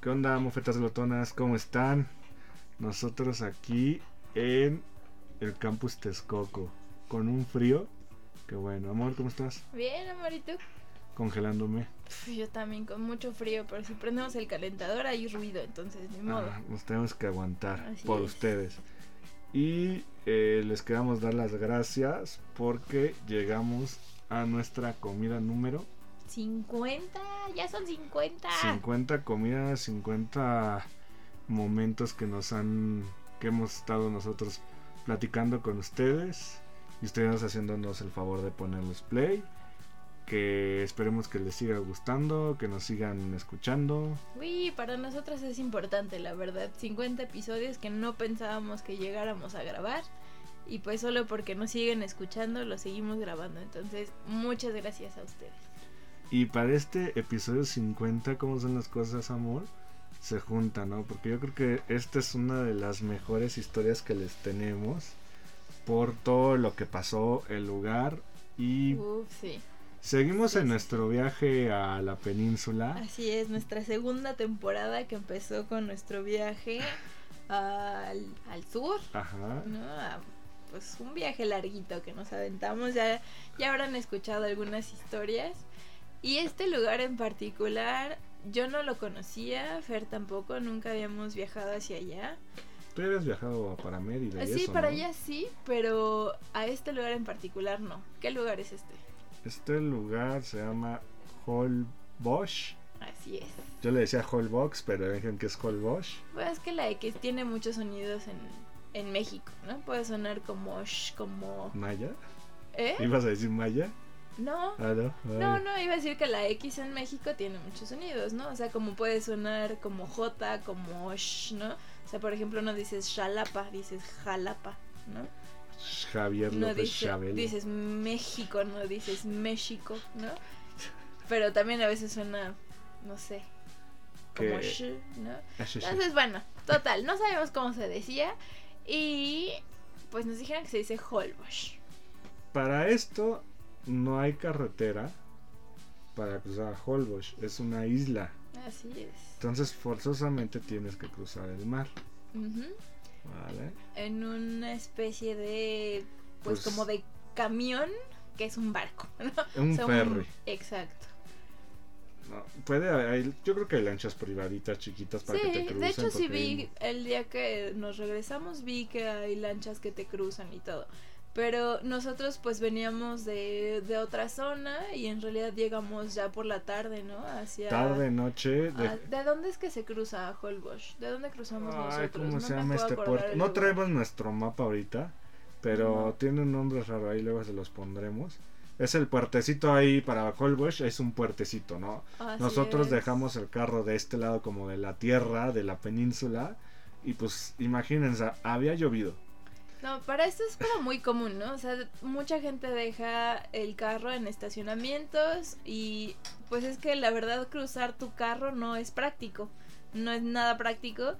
¿Qué onda, mofetas glotonas? ¿Cómo están? Nosotros aquí en el campus Texcoco, con un frío. Qué bueno, amor, ¿cómo estás? Bien, amorito. Congelándome. Pf, Yo también con mucho frío, pero si prendemos el calentador hay ruido, entonces ni modo. Ah, nos tenemos que aguantar Así por es. ustedes. Y eh, les queremos dar las gracias porque llegamos a nuestra comida número 50, ya son 50. 50 comidas, 50 momentos que nos han, que hemos estado nosotros platicando con ustedes y ustedes haciéndonos el favor de ponerles play. Que esperemos que les siga gustando, que nos sigan escuchando. Uy, para nosotros es importante, la verdad. 50 episodios que no pensábamos que llegáramos a grabar. Y pues solo porque nos siguen escuchando, lo seguimos grabando. Entonces, muchas gracias a ustedes. Y para este episodio 50, ¿cómo son las cosas, amor? Se juntan, ¿no? Porque yo creo que esta es una de las mejores historias que les tenemos por todo lo que pasó, el lugar y Uf, sí. seguimos en nuestro viaje a la península. Así es, nuestra segunda temporada que empezó con nuestro viaje al, al sur, Ajá. ¿no? A, pues un viaje larguito que nos aventamos, ya, ya habrán escuchado algunas historias. Y este lugar en particular, yo no lo conocía, Fer tampoco, nunca habíamos viajado hacia allá. Tú habías viajado para Mérida. y sí, eso, para ¿no? allá sí, pero a este lugar en particular no. ¿Qué lugar es este? Este lugar se llama Holbox. Así es. Yo le decía Holbox, pero dijeron que es Holbox. Pues es que la X tiene muchos sonidos en, en México, ¿no? Puede sonar como sh, como... ¿Maya? ¿Eh? ¿Ibas a decir Maya? No. Ah, no. No, no, iba a decir que la X en México tiene muchos sonidos, ¿no? O sea, como puede sonar como J, como sh, ¿no? O sea, por ejemplo, no dices shalapa, dices jalapa, ¿no? Javier No López dice- Chabelo. dices México, no dices México, ¿no? Pero también a veces suena, no sé, como Que- sh, ¿no? Ah. Entonces, bueno, total, no sabemos cómo se decía. Y pues nos dijeron que se dice Holbox. Para esto no hay carretera para cruzar a Holbox, es una isla. Así es. Entonces forzosamente tienes que cruzar el mar, Ujú. ¿vale? En una especie de, pues, Pues- como de camión, que es un barco. ¿no? Un O sea, ferry. Exacto. No, puede hay- yo creo que hay lanchas privaditas chiquitas para que te crucen. de hecho sí vi, el día que nos regresamos vi que hay lanchas que te cruzan y todo. Pero nosotros pues veníamos de, de otra zona y en realidad llegamos ya por la tarde, ¿no? Hacia... Tarde, noche. de- Ah, ¿De dónde es que se cruza a Holbox? ¿De dónde cruzamos Ay, nosotros? ¿cómo No se llama este puerto? No traemos nuestro mapa ahorita, pero No. tiene un nombre raro ahí, luego se los pondremos. Es el puertecito ahí para Holbox, es un puertecito, ¿no? Así Nosotros es. dejamos el carro de este lado como de la tierra, de la península, y pues imagínense, había llovido. No, para esto es como muy común, ¿no? O sea, mucha gente deja el carro en estacionamientos y pues es que la verdad cruzar tu carro no es práctico, no es nada práctico.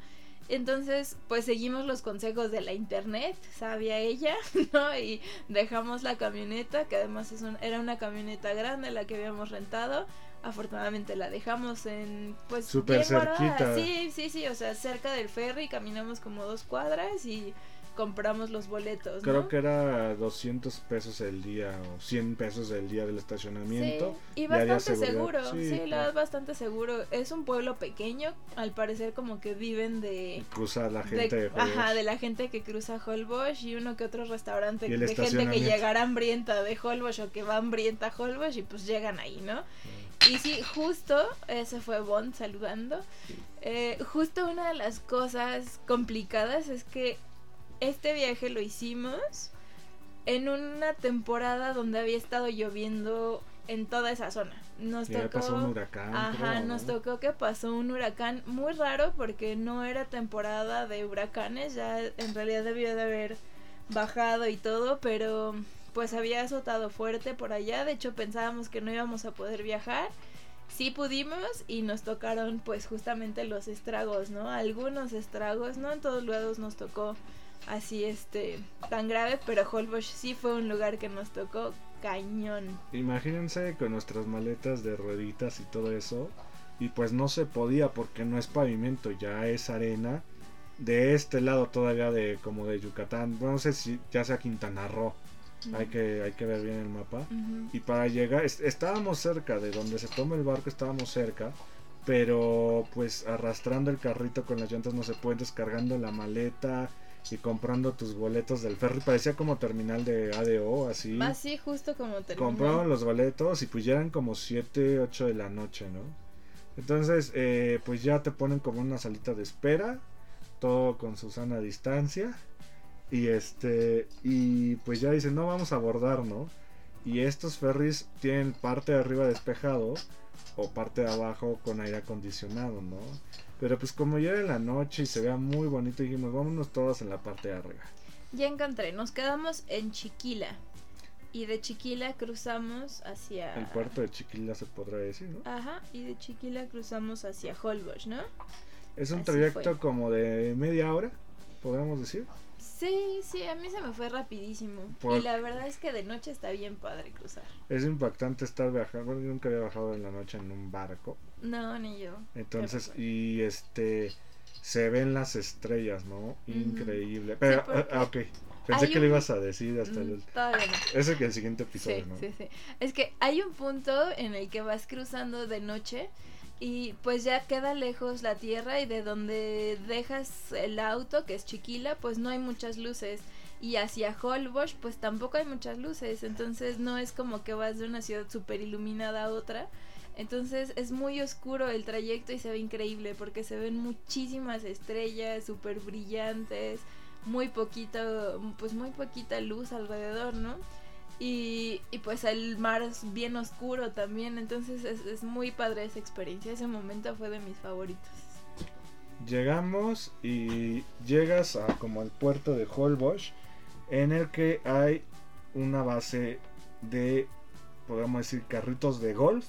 Entonces, pues seguimos los consejos de la internet, sabía ella, ¿no? Y dejamos la camioneta, que además es un- era una camioneta grande la que habíamos rentado. Afortunadamente la dejamos en, pues, Súper cerquita. Sí, sí, sí, o sea, cerca del ferry, caminamos como dos cuadras y compramos los boletos, Creo ¿no? que era 200 pesos el día o 100 pesos el día del estacionamiento. Sí, y bastante seguro, Sí, sí, la claro. verdad bastante seguro. Es un pueblo pequeño, al parecer como que viven de... Cruza la de- gente de, ajá, Holbox. de la gente que cruza Holbox y uno que otro restaurante de gente que llegará hambrienta de Holbox o que va hambrienta a Holbox y pues llegan ahí, ¿no? Y sí, justo, ese fue Bond saludando. Eh, justo una de las cosas complicadas es que este viaje lo hicimos en una temporada donde había estado lloviendo en toda esa zona, nos tocó pasó un huracán. Ajá, creo, nos ¿no? tocó que pasó un huracán muy raro porque no era temporada de huracanes, ya en realidad debió de haber bajado y todo, pero pues había azotado fuerte por allá, de hecho pensábamos que no íbamos a poder viajar. Sí pudimos y nos tocaron pues justamente los estragos, ¿no? Algunos estragos, no en todos lados nos tocó así este tan grave, pero Holbox sí fue un lugar que nos tocó cañón. Imagínense con nuestras maletas de rueditas y todo eso. Y pues no se podía porque no es pavimento, ya es arena. De este lado todavía de como de Yucatán. No sé si ya sea Quintana Roo. Hay que, hay que ver bien el mapa. Y para llegar, es- estábamos cerca de donde se toma el barco, estábamos cerca. Pero pues arrastrando el carrito con las llantas no se puede, descargando la maleta y comprando tus boletos del ferry. Parecía como terminal de ADO, así. Así justo como terminó. Compraron los boletos y pues ya eran como 7, 8 de la noche, ¿no? Entonces, eh, pues ya te ponen como una salita de espera, todo con su sana distancia. Y este, y pues ya dicen, no vamos a abordar, ¿no? Y estos ferries tienen parte de arriba despejado o parte de abajo con aire acondicionado, ¿no? Pero pues como ya era la noche y se vea muy bonito, dijimos, vámonos todos en la parte de arriba. Ya encontré, nos quedamos en Chiquila. Y de Chiquila cruzamos hacia. El puerto de Chiquila se podrá decir, ¿no? Ajá, y de Chiquila cruzamos hacia Holbox, ¿no? Es un Así trayecto fue. como de media hora, podríamos decir. Sí, sí, a mí se me fue rapidísimo. Por- Y la verdad es que de noche está bien padre cruzar. Es impactante estar viajando. Bueno, yo nunca había bajado en la noche en un barco. No, ni yo. Entonces, y este. Se ven las estrellas, ¿no? Increíble. Pero, porque ah, ok. Pensé hay que lo ibas a decir hasta Mm, el. Todavía no. Ese que el siguiente episodio, Sí, ¿no? sí, sí. Es que hay un punto en el que vas cruzando de noche y pues ya queda lejos la tierra y de donde dejas el auto, que es Chiquila, pues no hay muchas luces. Y hacia Holbox, pues tampoco hay muchas luces. Entonces no es como que vas de una ciudad súper iluminada a otra. Entonces es muy oscuro el trayecto y se ve increíble porque se ven muchísimas estrellas súper brillantes, muy poquito, pues muy poquita luz alrededor, ¿no? Y, y pues el mar es bien oscuro también, entonces es, es muy padre esa experiencia, ese momento fue de mis favoritos. Llegamos y llegas a como el puerto de Holbox, en el que hay una base de, podríamos decir, carritos de golf,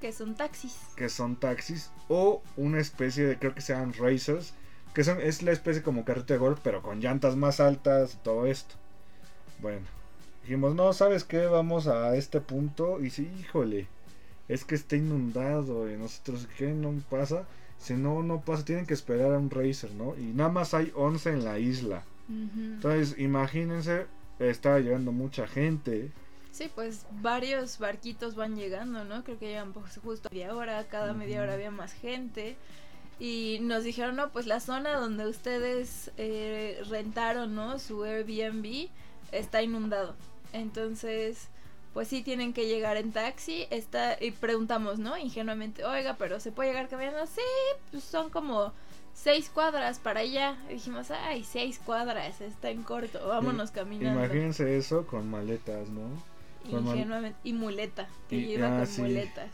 Que son taxis. que son taxis, o una especie de, creo que sean racers, que son, es la especie como carrito de golf, pero con llantas más altas y todo esto. Bueno, dijimos, no, ¿sabes qué? Vamos a este punto, y sí, híjole, es que está inundado, y nosotros, ¿qué? No pasa. Si no, no pasa, tienen que esperar a un racer, ¿no? Y nada más hay 11 en la isla. Entonces, imagínense, estaba llegando mucha gente. Sí, pues varios barquitos van llegando, ¿no? Creo que llegan pues, justo media hora, cada media hora había más gente. Y nos dijeron, no, pues la zona donde ustedes eh, rentaron, ¿no? Su Airbnb está inundado. Entonces, pues sí tienen que llegar en taxi. Está, y preguntamos, ¿no? Ingenuamente, oiga, pero ¿se puede llegar caminando? Sí, pues son como seis cuadras para allá. Y dijimos, ay, seis cuadras, está en corto, vámonos caminando. Imagínense eso con maletas, ¿no? con mal- Ingenuamente. Y muleta, que Y- iba ah, con sí. muletas.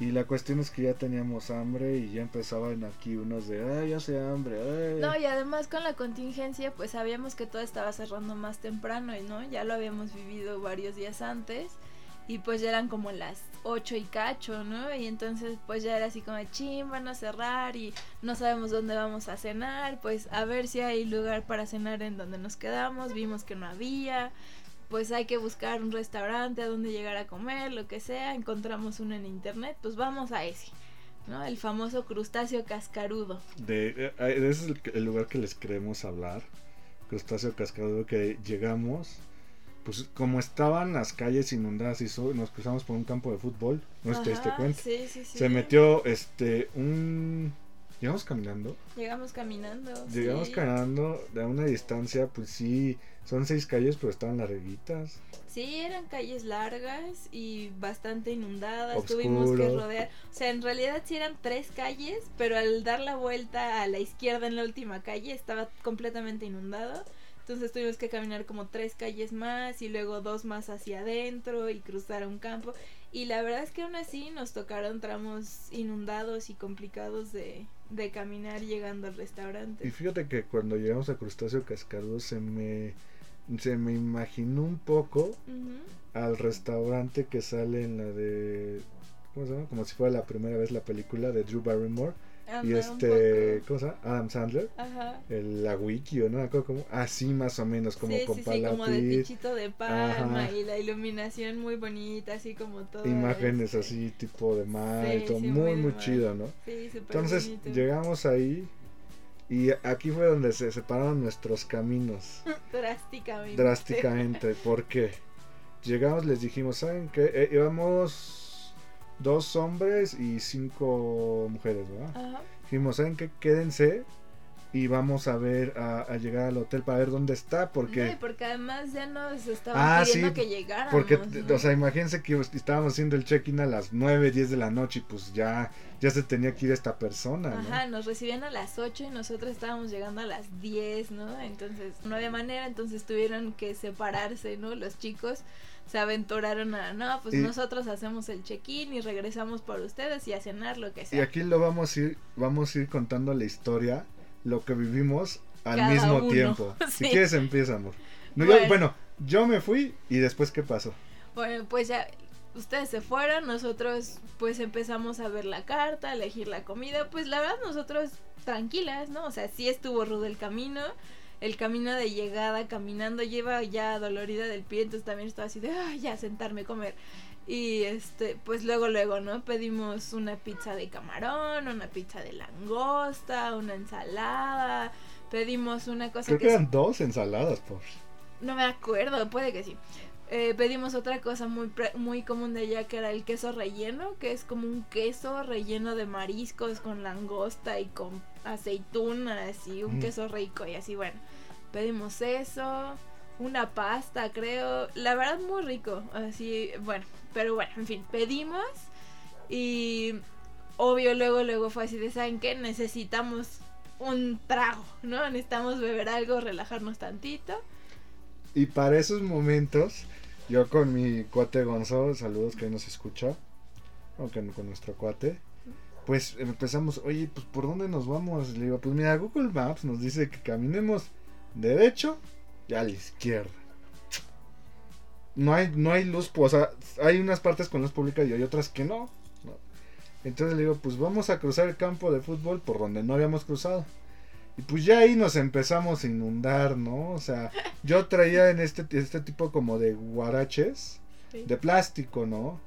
Y la cuestión es que ya teníamos hambre y ya empezaban aquí unos de, ay, ya sé hambre, ay. No, y además con la contingencia, pues sabíamos que todo estaba cerrando más temprano, y ¿no? Ya lo habíamos vivido varios días antes. Y pues ya eran como las 8 y cacho, ¿no? Y entonces pues ya era así como, chin, van a cerrar y no sabemos dónde vamos a cenar. Pues a ver si hay lugar para cenar en donde nos quedamos. Vimos que no había. Pues hay que buscar un restaurante a donde llegar a comer, lo que sea. Encontramos uno en internet, pues vamos a ese, ¿no? El famoso crustáceo cascarudo. De, eh, eh, ese es el, el lugar que les queremos hablar. Crustáceo cascarudo que llegamos. Pues como estaban las calles inundadas y so- nos cruzamos por un campo de fútbol, no si te diste Ajá, cuenta. Sí, sí, sí. Se metió este un llegamos caminando. Llegamos caminando. Llegamos sí. caminando de una distancia, pues sí, son seis calles, pero estaban larguitas. Sí, eran calles largas y bastante inundadas. Tuvimos que rodear. O sea, en realidad sí eran tres calles, pero al dar la vuelta a la izquierda en la última calle estaba completamente inundado. Entonces tuvimos que caminar como tres calles más y luego dos más hacia adentro y cruzar un campo. Y la verdad es que aún así nos tocaron tramos inundados y complicados de, de caminar llegando al restaurante. Y fíjate que cuando llegamos a Crustáceo Cascarudo se me, se me imaginó un poco al restaurante que sale en la de... ¿Cómo se llama? Como si fuera la primera vez la película de Drew Barrymore. Y Anda, este... ¿Cómo se llama? Adam Sandler. Ajá. El, la wiki o no me acuerdo cómo. Así más o menos, como sí, con sí, sí, como de pichito de palma Ajá. y la iluminación muy bonita, así como todo. imágenes este, así tipo de mar y todo. muy, muy chido, ¿no? Sí, súper Entonces bonito. llegamos ahí y aquí fue donde se separaron nuestros caminos Drásticamente. drásticamente. porque llegamos, les dijimos, ¿saben qué? Eh, íbamos dos hombres y cinco mujeres, ¿verdad? Ajá. Dijimos, ¿saben qué? Quédense y vamos a ver, a, a llegar al hotel para ver dónde está, porque... No, porque además ya nos estaban Ah, pidiendo sí, que llegáramos. Porque, ¿no? o sea, imagínense que estábamos haciendo el check-in a las 9, 10 de la noche y pues ya, ya se tenía que ir esta persona, ¿no? Ajá, nos recibían a las 8 y nosotros estábamos llegando a las 10, ¿no? Entonces no había manera, entonces tuvieron que separarse, ¿no? Los chicos se aventuraron a, no, pues Y- nosotros hacemos el check-in y regresamos por ustedes y a cenar, lo que Y sea. aquí lo vamos a ir, vamos a ir contando la historia, lo que vivimos al Cada mismo uno. tiempo. Si quieres empieza, amor. No, yo- Bueno. bueno, yo me fui y después ¿qué pasó? Bueno, pues ya ustedes se fueron, nosotros pues empezamos a ver la carta, a elegir la comida, pues la verdad nosotros tranquilas, ¿no? O sea, sí estuvo rudo el camino, el camino de llegada caminando, lleva ya dolorida del pie, entonces también estaba así de, ay, ya sentarme a comer. Y este, pues luego, luego, ¿no? Pedimos una pizza de camarón, una pizza de langosta, una ensalada, pedimos una cosa Creo que que eran dos ensaladas, por. No me acuerdo, puede que sí. Eh, pedimos otra cosa muy muy común de allá que era el queso relleno, que es como un queso relleno de mariscos con langosta y con aceitunas y un Mm. queso rico y así, bueno. Pedimos eso, una pasta, creo. La verdad, muy rico. Así, bueno, pero bueno, en fin, pedimos y obvio luego, luego fue así de, ¿saben qué? Necesitamos un trago, ¿no? Necesitamos beber algo, relajarnos tantito. Y para esos momentos, yo con mi cuate Gonzalo, saludos que nos escucha, aunque con nuestro cuate, pues empezamos, oye, pues ¿por dónde nos vamos? Le digo, pues mira, Google Maps nos dice que caminemos derecho y a la izquierda. No hay, no hay luz, pues, o sea, hay unas partes con luz pública y hay otras que. ¿no? Entonces le digo, pues vamos a cruzar el campo de fútbol por donde no habíamos cruzado. Y pues ya ahí nos empezamos a inundar, ¿no? O sea, yo traía en este, este tipo como de guaraches Sí. de plástico, ¿no?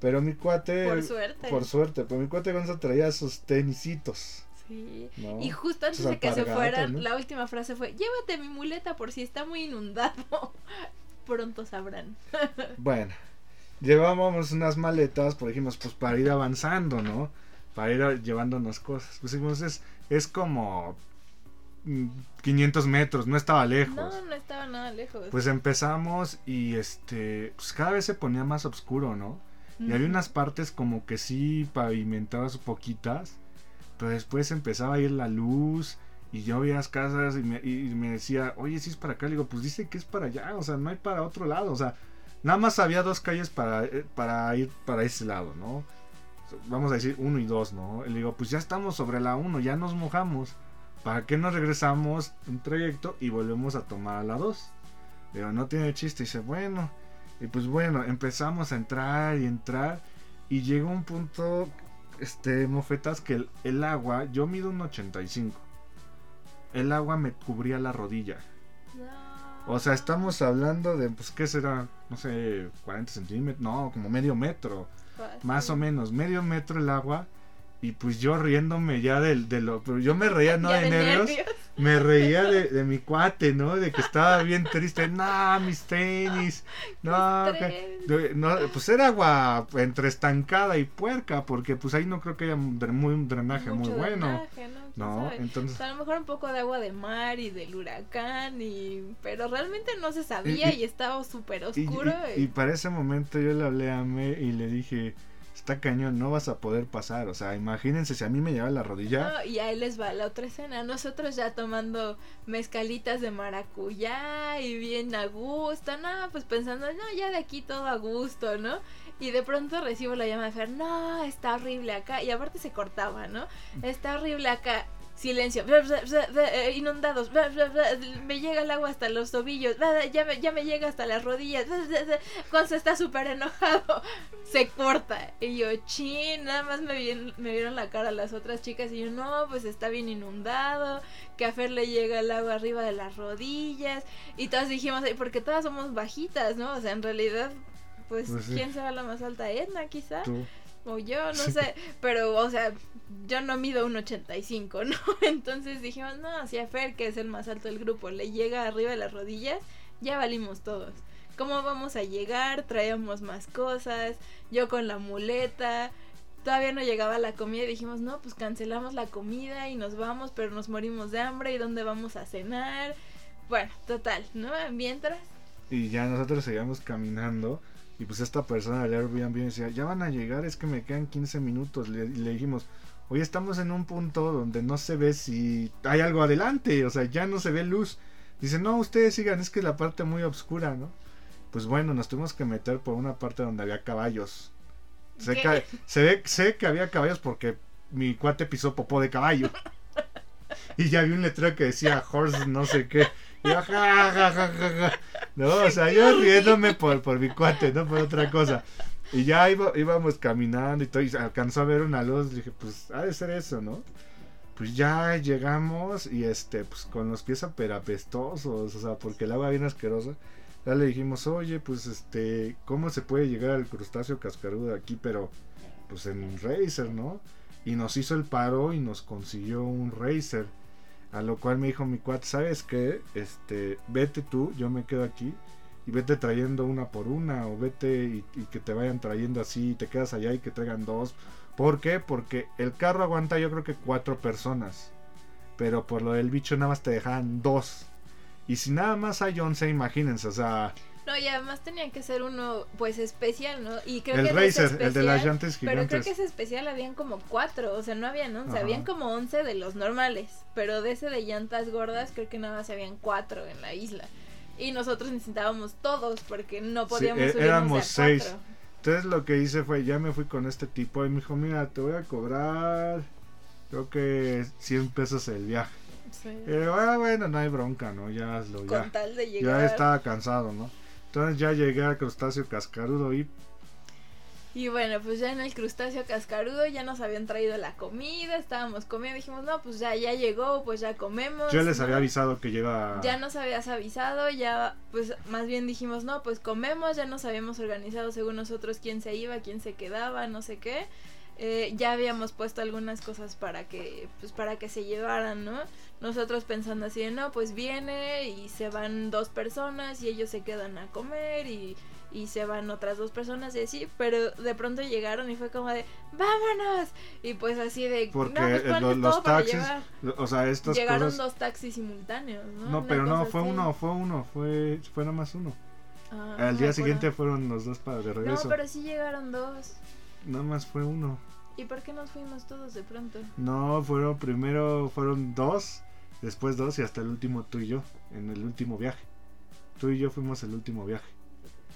Pero mi cuate, Por suerte. por suerte, pero mi cuate Gonza traía sus tenisitos, Sí. ¿no? Y justo antes de que se fueran, ¿no? la última frase fue, llévate mi muleta por si está muy inundado. Pronto sabrán. Bueno, llevábamos unas maletas, pues dijimos, pues para ir avanzando, ¿no? Para ir llevándonos cosas. Pues dijimos, es, es como 500 metros, no estaba lejos. No, no estaba nada lejos. Pues empezamos y este, pues cada vez se ponía más oscuro, ¿no? Y había unas partes como que sí pavimentadas poquitas, pero después empezaba a ir la luz y yo veía las casas y me, y me decía, oye, si es para acá, le digo, pues dice que es para allá, o sea, no hay para otro lado, o sea, nada más había dos calles para, eh, para ir para ese lado, ¿no? Vamos a decir uno y dos, ¿no? Le digo, pues ya estamos sobre la uno, ya nos mojamos, ¿para qué nos regresamos un trayecto y volvemos a tomar a la dos? Le digo, no tiene chiste, y dice, bueno, y pues bueno, empezamos a entrar y entrar. Y llegó un punto, este, mofetas, que el, el agua, yo mido un 85. El agua me cubría la rodilla. No. O sea, estamos hablando de, pues, ¿qué será? No sé, 40 centímetros. No, como medio metro. Fácil. Más o menos, medio metro el agua. Y pues yo riéndome ya del, de lo... Pero yo me reía no de, nervios, me reía de, de mi cuate, ¿no? De que estaba bien triste. No, mis tenis. No, que- no, pues era agua entre estancada y puerca, porque pues ahí no creo que haya un, muy, un drenaje muy bueno. drenaje, ¿no? Entonces... O sea, a lo mejor un poco de agua de mar y del huracán y pero realmente no se sabía Y- y, y- estaba súper oscuro y- y para ese momento yo le hablé a Me y le dije, está cañón, no vas a poder pasar. O sea, imagínense si a mí me lleva la rodilla. No, y ahí les va la otra escena. Nosotros ya tomando mezcalitas de maracuyá y bien a gusto. No, pues pensando, no, ya de aquí todo a gusto, ¿no? Y de pronto recibo la llamada de Fer, no, está horrible acá. Y aparte se cortaba, ¿no? Está horrible acá. Silencio, eh, inundados, me llega el agua hasta los tobillos, ya me, ya me llega hasta las rodillas, cuando está súper enojado, se corta. Y yo, chin, nada más me vieron, me vieron la cara las otras chicas y yo, no, pues está bien inundado, que a Fer le llega el agua arriba de las rodillas. Y todas dijimos, porque todas somos bajitas, ¿no? O sea, en realidad, pues, pues ¿quién será la más alta? Edna, quizá o yo, no sé, pero, o sea, yo no mido un 85, ¿no? Entonces dijimos, no, si a Fer, que es el más alto del grupo, le llega arriba de las rodillas, ya valimos todos. ¿Cómo vamos a llegar? Traíamos más cosas, yo con la muleta, todavía no llegaba la comida y dijimos, no, pues cancelamos la comida y nos vamos, pero nos morimos de hambre y dónde vamos a cenar. Bueno, total, ¿no? Mientras... Y ya nosotros seguíamos caminando y pues esta persona del Airbnb decía, ya van a llegar, es que me quedan 15 minutos. Le, le dijimos, hoy estamos en un punto donde no se ve si hay algo adelante, o sea, ya no se ve luz. Dice, no, ustedes sigan, es que es la parte muy oscura, ¿no? Pues bueno, nos tuvimos que meter por una parte donde había caballos. Sé que, se ve, sé que había caballos porque mi cuate pisó popó de caballo. y ya vi un letrero que decía horse no sé qué. Y yo, ja, ja, ja, ja, No, o sea, yo riéndome por, por mi cuate, no por otra cosa. Y ya íbamos caminando y todo, y alcanzó a ver una luz. Dije, pues ha de ser eso, ¿no? Pues ya llegamos y este, pues con los pies aperapestosos, o sea, porque el agua bien asquerosa. Ya le dijimos, oye, pues este, ¿cómo se puede llegar al crustáceo cascarudo aquí? Pero, pues en Racer, ¿no? Y nos hizo el paro y nos consiguió un Racer. A lo cual me dijo mi cuate, ¿sabes qué? Este, vete tú, yo me quedo aquí y vete trayendo una por una o vete y, que te vayan trayendo así y te quedas allá y que traigan dos. ¿Por qué? Porque el carro aguanta yo creo que cuatro personas. Pero por lo del bicho nada más te dejan dos. Y si nada más hay once, imagínense, o sea... No, y además tenía que ser uno, pues, especial, ¿no? Y creo el que Racer, el de las llantas gigantes. Pero creo que ese especial habían como cuatro, o sea, no habían once, habían como once de los normales. Pero de ese de llantas gordas, creo que nada más habían cuatro en la isla. Y nosotros necesitábamos todos, porque no podíamos sí, e- éramos seis. Entonces lo que hice fue, ya me fui con este tipo y me dijo, mira, te voy a cobrar, creo que 100 pesos el viaje. Sí. Ah, bueno, no hay bronca, ¿no? Ya hazlo, ya. Tal de llegar. Ya estaba cansado, ¿no? Entonces ya llegué al crustáceo cascarudo y... Y bueno, pues ya en el crustáceo cascarudo ya nos habían traído la comida, estábamos comiendo, dijimos, no, pues ya, ya llegó, pues ya comemos. Yo les había avisado que llega... Ya nos habías avisado, ya, pues más bien dijimos, no, pues comemos, ya nos habíamos organizado según nosotros quién se iba, quién se quedaba, no sé qué. Eh, ya habíamos puesto algunas cosas para que, pues para que se llevaran, ¿no? Nosotros pensando así de, no, pues viene y se van dos personas y ellos se quedan a comer y, y se van otras dos personas y así, pero de pronto llegaron y fue como de, vámonos. Y pues así de, porque no, pues los, taxis, o sea, estas Llegaron dos taxis simultáneos, ¿no? No, pero no, fue uno, fue uno, fue, fue nada más uno. Ah, Al día siguiente fueron los dos para de regreso. No, pero sí llegaron dos. Nada más fue uno. ¿Y por qué nos fuimos todos de pronto? No, fueron primero fueron dos, después dos y hasta el último tú y yo, en el último viaje. Tú y yo fuimos el último viaje.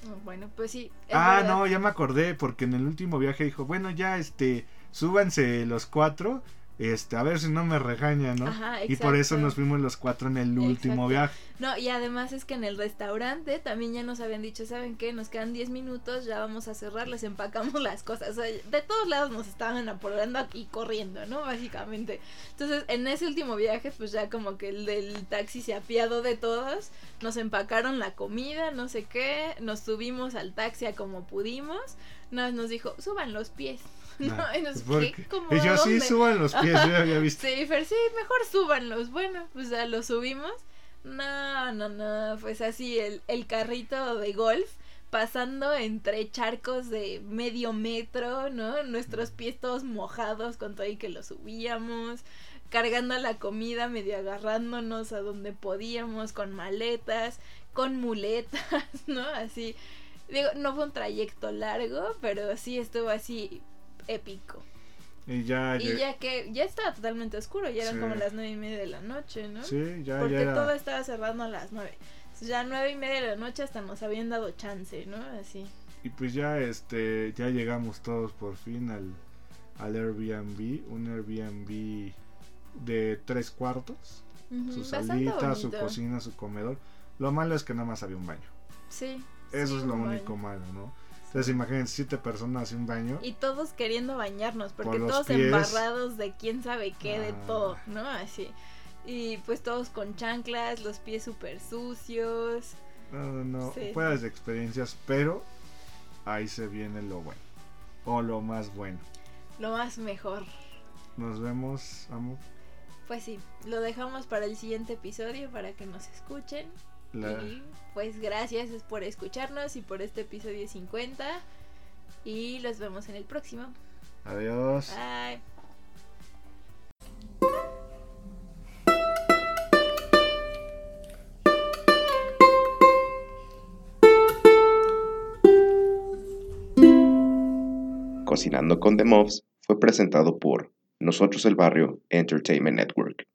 Oh, bueno, pues sí. Ah, no, ya me acordé, porque en el último viaje dijo, bueno, ya este, súbanse los cuatro este, a ver si no me regaña, ¿no? y por eso nos fuimos los cuatro en el último viaje. No, y además es que en el restaurante también ya nos habían dicho, ¿saben qué? Nos quedan 10 minutos, ya vamos a cerrar, les empacamos las cosas. de todos lados nos estaban apurando aquí corriendo, ¿no? Básicamente. Entonces, en ese último viaje, pues ya como que el del taxi se apiado de todos, nos empacaron la comida, no sé qué, nos subimos al taxi a como pudimos, nos, nos dijo, suban los pies. No, y yo sí suban los pies, yo había visto. Sí, sí, mejor súbanlos. Bueno, pues ya los subimos. No, no, no, pues así el, el carrito de golf pasando entre charcos de medio metro, ¿no? Nuestros pies todos mojados con todo y que lo subíamos, cargando la comida, medio agarrándonos a donde podíamos, con maletas, con muletas, ¿no? Así, digo, no fue un trayecto largo, pero sí estuvo así épico. Y ya, y ya que ya estaba totalmente oscuro, ya eran como las nueve y media de la noche, ¿no? Sí, ya, Porque todo estaba cerrando a las nueve. Ya nueve y media de la noche hasta nos habían dado chance, ¿no? Así. Y pues ya este ya llegamos todos por fin al, al Airbnb, un Airbnb de tres cuartos, su salita, su cocina, su comedor. Lo malo es que nada más había un baño. Sí. Eso sí, es lo único baño. malo, ¿no? Entonces imaginen siete personas y un baño. Y todos queriendo bañarnos, porque todos pies. embarrados de quién sabe qué, de Ah. todo, ¿no? Así. Y pues todos con chanclas, los pies súper sucios. No, no, no, Sí. de experiencias, pero ahí se viene lo bueno. O lo más bueno. Lo más mejor. Nos vemos, amo. Pues sí, lo dejamos para el siguiente episodio para que nos escuchen. La- Y pues gracias por escucharnos y por este episodio 50. Y los vemos en el próximo. Adiós. Bye. Cocinando con The Muffs fue presentado por Nosotros el Barrio Entertainment Network.